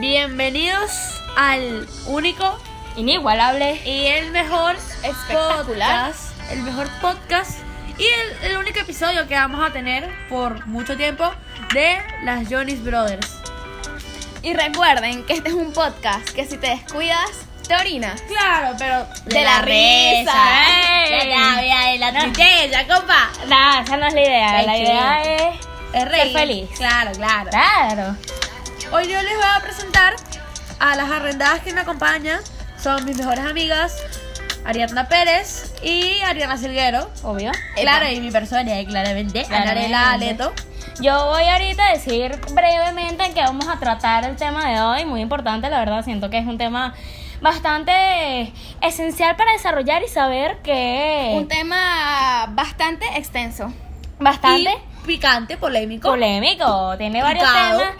Bienvenidos al único Inigualable. y el mejor Espectacular. podcast, el mejor podcast y el, el único episodio que vamos a tener por mucho tiempo de las Jonas Brothers. Y recuerden que este es un podcast que si te descuidas, te orinas. Claro, pero De la risa. Ya, ya, ya, de la tristeza, compa. Nah, esa no es la idea. Ay, la idea es Es reír. feliz. Claro, claro. Claro. Hoy yo les voy a presentar a las arrendadas que me acompañan. Son mis mejores amigas, Ariadna Pérez y Ariana Silguero. Obvio. Claro, y mi persona, eh, claramente, Anarela. Aleto. Yo voy ahorita a decir brevemente que vamos a tratar el tema de hoy, muy importante, la verdad, siento que es un tema bastante esencial para desarrollar y saber que Un tema bastante extenso. bastante Y picante, polémico. polémico, tiene varios Picado. temas.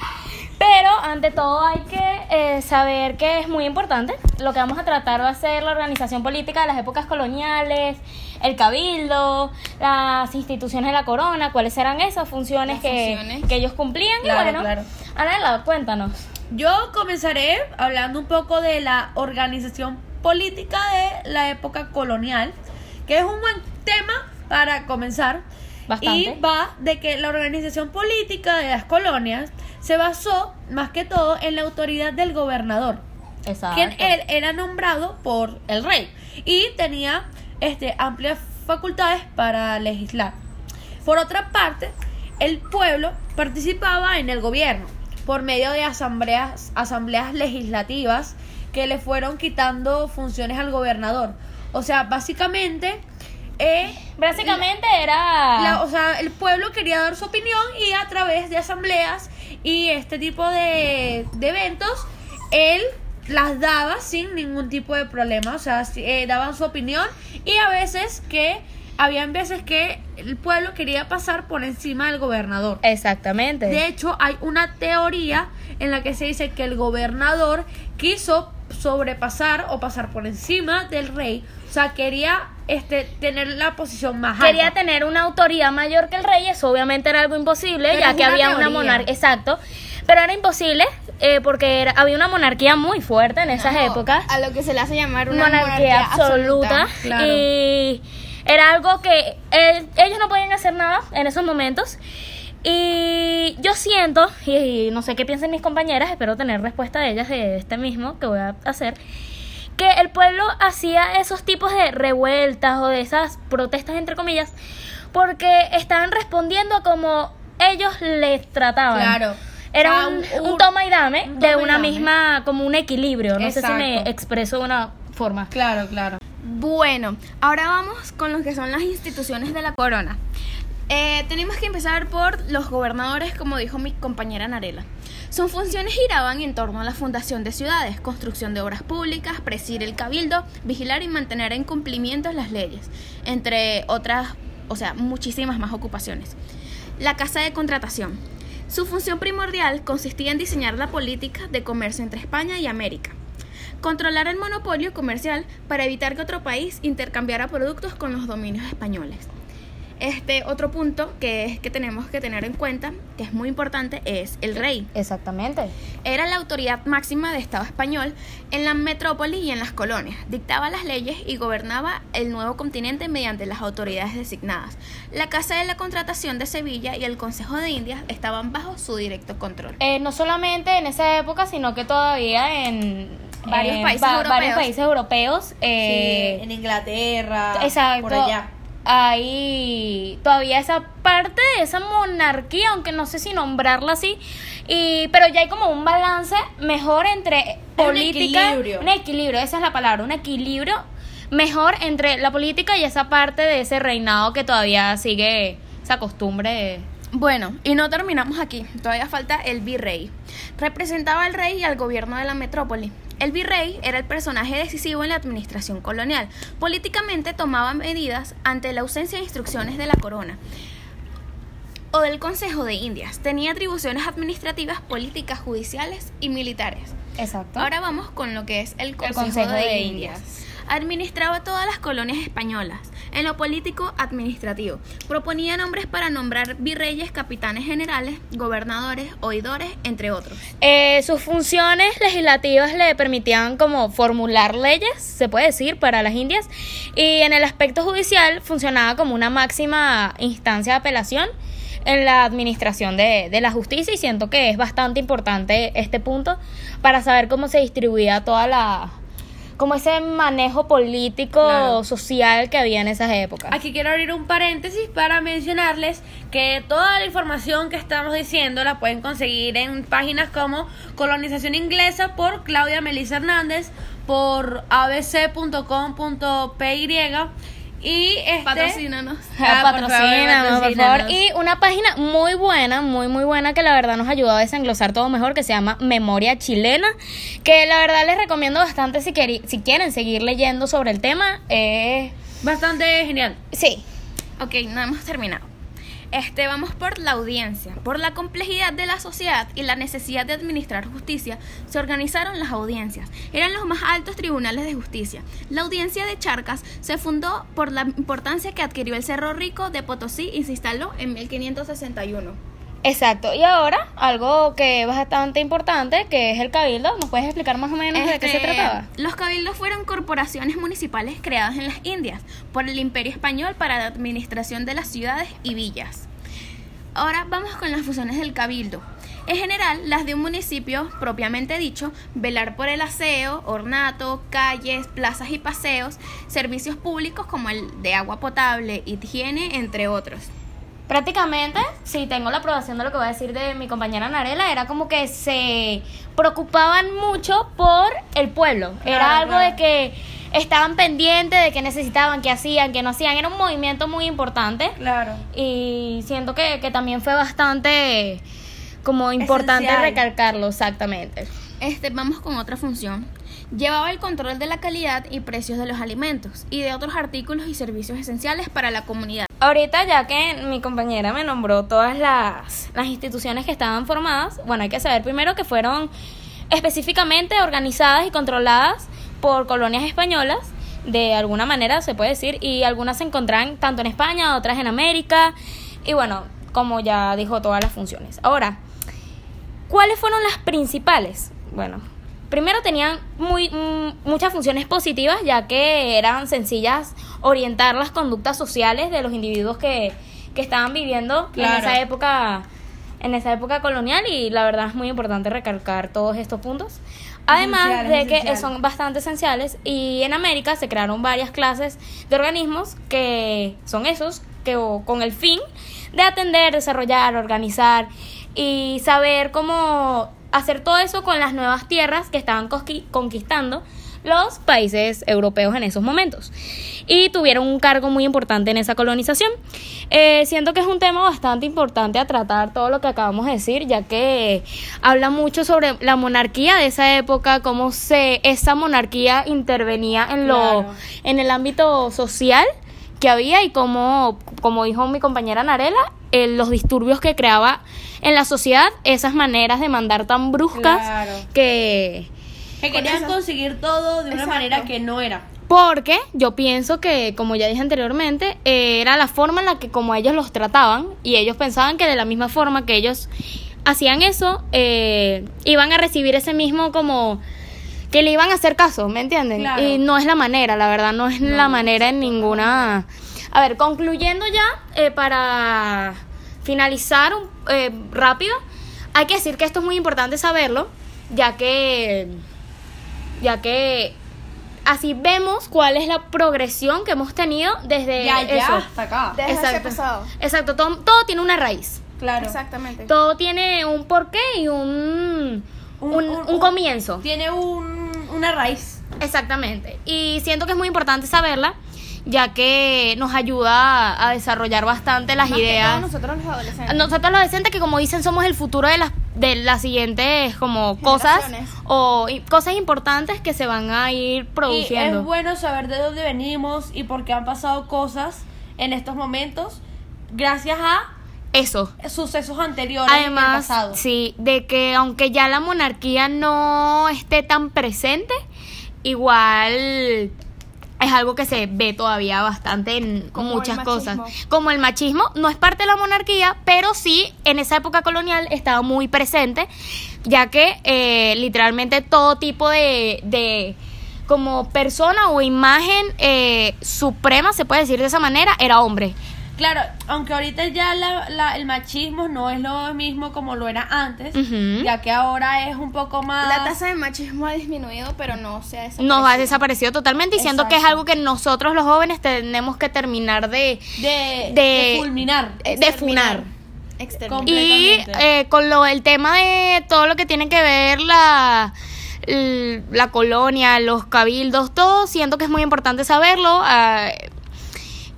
Pero ante todo hay que eh, saber que es muy importante. Lo que vamos a tratar va a ser la organización política de las épocas coloniales, el cabildo, las instituciones de la corona, cuáles eran esas funciones, que, funciones. que ellos cumplían. Claro, y bueno, claro. Anela, cuéntanos. Yo comenzaré hablando un poco de la organización política de la época colonial, que es un buen tema para comenzar. Bastante. Y va de que la organización política de las colonias se basó más que todo en la autoridad del gobernador, Exacto. quien él era nombrado por el rey y tenía este, amplias facultades para legislar. Por otra parte, el pueblo participaba en el gobierno por medio de asambleas, asambleas legislativas que le fueron quitando funciones al gobernador. O sea, básicamente, eh, Básicamente era... la- o sea, el pueblo quería dar su opinión y a través de asambleas y este tipo de, de eventos, él las daba sin ningún tipo de problema. O sea, eh, daban su opinión y a veces que, habían veces que el pueblo quería pasar por encima del gobernador. Exactamente. De hecho, hay una teoría en la que se dice que el gobernador quiso sobrepasar o pasar por encima del rey. O sea, quería este, tener la posición más alta. Quería tener una autoridad mayor que el rey, eso obviamente era algo imposible, Pero ya que una había una monarquía, exacto, pero era imposible eh, porque era- había una monarquía muy fuerte en esas No, épocas, A lo que se le hace llamar una monarquía, absoluta, claro. y era algo que él- ellos no podían hacer nada en esos momentos. Y yo siento, y, no sé qué piensan mis compañeras, espero tener respuesta de ellas de este mismo que voy a hacer, que el pueblo hacía esos tipos de revueltas o de esas protestas entre comillas porque estaban respondiendo a como ellos les trataban. Claro. Era O sea, un, un- un toma y dame un de toma una dame. misma, como un equilibrio. No sé si me expreso de una forma. Claro, claro. Bueno, ahora vamos con lo que son las instituciones de la corona. Eh, tenemos que empezar por los gobernadores, como dijo mi compañera Narela. Sus funciones giraban en torno a la fundación de ciudades, construcción de obras públicas, presidir el cabildo, vigilar y mantener en cumplimiento las leyes, entre otras, o sea, muchísimas más ocupaciones. La Casa de Contratación. Su función primordial consistía en diseñar la política de comercio entre España y América. Controlar el monopolio comercial para evitar que otro país intercambiara productos con los dominios españoles. Este otro punto que es que tenemos que tener en cuenta, que es muy importante, es el rey. Exactamente. Era la autoridad máxima de Estado español en la metrópoli y en las colonias. Dictaba las leyes y gobernaba el nuevo continente mediante las autoridades designadas. La Casa de la Contratación de Sevilla y el Consejo de Indias estaban bajo su directo control. Eh, no solamente en esa época, sino que todavía en Varios países varios europeos. países europeos. eh, en Inglaterra, Exacto. por allá. Hay todavía esa parte de esa monarquía, aunque no sé si nombrarla así, y, pero ya hay como un balance mejor entre un política, equilibrio. un equilibrio, esa es la palabra, un equilibrio mejor entre la política y esa parte de ese reinado que todavía sigue esa costumbre de- Bueno, y no terminamos aquí, todavía falta el virrey. Representaba al rey y al gobierno de la metrópoli. El virrey era el personaje decisivo en la administración colonial. Políticamente tomaba medidas ante la ausencia de instrucciones de la corona o del Consejo de Indias. Tenía atribuciones administrativas, políticas, judiciales y militares. Exacto. Ahora vamos con lo que es el Consejo, Consejo de, de Indias. Indias. Administraba todas las colonias españolas. En lo político administrativo, proponía nombres para nombrar virreyes, capitanes generales, gobernadores, oidores, entre otros. Eh, sus funciones legislativas le permitían como formular leyes, se puede decir, para las Indias, y en el aspecto judicial funcionaba como una máxima instancia de apelación en la administración de, de la justicia y siento que es bastante importante este punto para saber cómo se distribuía toda la como ese manejo político Claro. social que había en esas épocas. Aquí quiero abrir un paréntesis para mencionarles que toda la información que estamos diciendo la pueden conseguir en páginas como Colonización Inglesa por Claudia Melissa Hernández, por abc.com.py y este Patrocínanos. Ah, por favor, patrocínanos, por patrocínanos. favor. Y una página muy buena, muy, muy buena, que la verdad nos ayudó a desenglosar todo mejor, que se llama Memoria Chilena, que la verdad les recomiendo bastante si, si quieren seguir leyendo sobre el tema. Eh, bastante genial. sí, Ok, no hemos terminado. Este, vamos por la audiencia. Por la complejidad de la sociedad y la necesidad de administrar justicia, se organizaron las audiencias. Eran los más altos tribunales de justicia. La audiencia de Charcas se fundó por la importancia que adquirió el Cerro Rico de Potosí y se instaló en 1561. Exacto. Y ahora, algo que es bastante importante, que es el cabildo. ¿Nos puedes explicar más o menos de qué se Este, trataba? Los cabildos fueron corporaciones municipales creadas en las Indias por el Imperio Español para la administración de las ciudades y villas. Ahora vamos con las funciones del cabildo. En general, las de un municipio propiamente dicho, velar por el aseo, ornato, calles, plazas y paseos, servicios públicos como el de agua potable, higiene, entre otros. Prácticamente, si tengo la aprobación de lo que va a decir de mi compañera Narela, era como que se preocupaban mucho por el pueblo. era algo claro. de que estaban pendientes de qué necesitaban, qué hacían, qué no hacían. Era un movimiento muy importante Claro. y siento que, que también fue bastante como importante Esencial. recalcarlo exactamente. Este, vamos con otra función. Llevaba el control de la calidad y precios de los alimentos y de otros artículos y servicios esenciales para la comunidad. Ahorita ya que mi compañera me nombró todas las, las instituciones que estaban formadas, bueno, hay que saber primero que fueron específicamente organizadas y controladas por colonias españolas, de alguna manera se puede decir, y algunas se encontraban tanto en España, otras en América, y bueno, como ya dijo, todas las funciones. Ahora, ¿cuáles fueron las principales? Bueno, primero tenían muy, mm, muchas funciones positivas, ya que eran sencillas orientar las conductas sociales de los individuos que, que estaban viviendo Claro. en esa época en esa época colonial y la verdad es muy importante recalcar todos estos puntos. Además Esencial, de que esencial. son bastante esenciales y en América se crearon varias clases de organismos que son esos que o- con el fin de atender, desarrollar, organizar y saber cómo hacer todo eso con las nuevas tierras que estaban conquistando los países europeos en esos momentos. Y tuvieron un cargo muy importante en esa colonización. Eh, siento que es un tema bastante importante a tratar todo lo que acabamos de decir, ya que habla mucho sobre la monarquía de esa época, cómo se esa monarquía intervenía en lo Claro. en el ámbito social que había y cómo, como dijo mi compañera Narela, eh, los disturbios que creaba en la sociedad, esas maneras de mandar tan bruscas Claro. que Que querían conseguir todo de una Exacto. manera que no era. porque yo pienso que, como ya dije anteriormente, eh, era la forma en la que como ellos los trataban y ellos pensaban que de la misma forma que ellos hacían eso, eh, iban a recibir ese mismo como que le iban a hacer caso, ¿me entienden? Claro. Y no es la manera, la verdad, no es la manera en ninguna... A ver, concluyendo ya, eh, para finalizar un- eh, rápido, hay que decir que esto es muy importante saberlo, ya que ya que así vemos cuál es la progresión que hemos tenido desde Ya, ya, eso. hasta acá. Desde Exacto. pasado. Exacto, todo, todo tiene una raíz. Claro. Exactamente. Todo tiene un porqué y un, un, Un- un un- comienzo. Tiene un, una raíz. Exactamente. Y siento que es muy importante saberla, ya que nos ayuda a desarrollar bastante las Más que ideas. nosotros los adolescentes. Nosotros los adolescentes que como dicen somos el futuro de las de las siguientes como cosas o y- cosas importantes que se van a ir Y produciendo. es bueno saber de dónde venimos y por qué han pasado cosas en estos momentos gracias a Eso. sucesos anteriores Además, pasado. sí, de que aunque ya la monarquía no esté tan presente, igual es algo que se ve todavía bastante en Como muchas cosas. Como el machismo no es parte de la monarquía, pero sí en esa época colonial estaba muy presente, ya que eh, literalmente todo tipo de, de como persona o imagen eh, suprema, se puede decir de esa manera, era hombre. Claro, aunque ahorita ya la- la- el machismo no es lo mismo como lo era antes, ya que ahora es un poco más... La tasa de machismo ha disminuido, pero no se ha desaparecido. Nos ha desaparecido totalmente, diciendo que es algo que nosotros los jóvenes tenemos que terminar de, de, de- de fulminar. de funar. Y eh, con lo el tema de todo lo que tiene que ver la, la colonia, los cabildos, todo, siento que es muy importante saberlo. ah,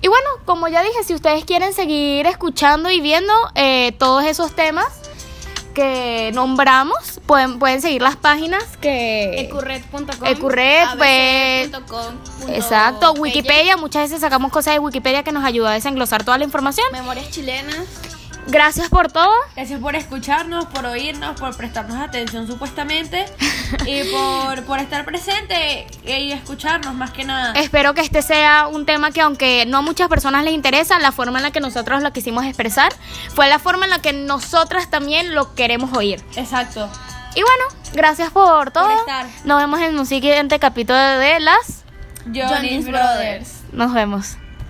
y bueno, como ya dije, si ustedes quieren seguir escuchando y viendo eh, todos esos temas que nombramos, pueden, pueden seguir las páginas que... Ecurred.com. Ecurred, pues, Exacto, Wikipedia, muchas veces sacamos cosas de Wikipedia que nos ayuda a desenglosar toda la información. Memorias chilenas. Gracias por todo. Gracias por escucharnos, por oírnos, por prestarnos atención supuestamente y por, por estar presente y escucharnos más que nada. Espero que este sea un tema que aunque no a muchas personas les interesa, la forma en la que nosotros lo quisimos expresar fue la forma en la que nosotras también lo queremos oír. Exacto. Y bueno, gracias por todo. estar. Nos vemos en un siguiente capítulo de las... Johnny's Johnny's Brothers. Nos vemos.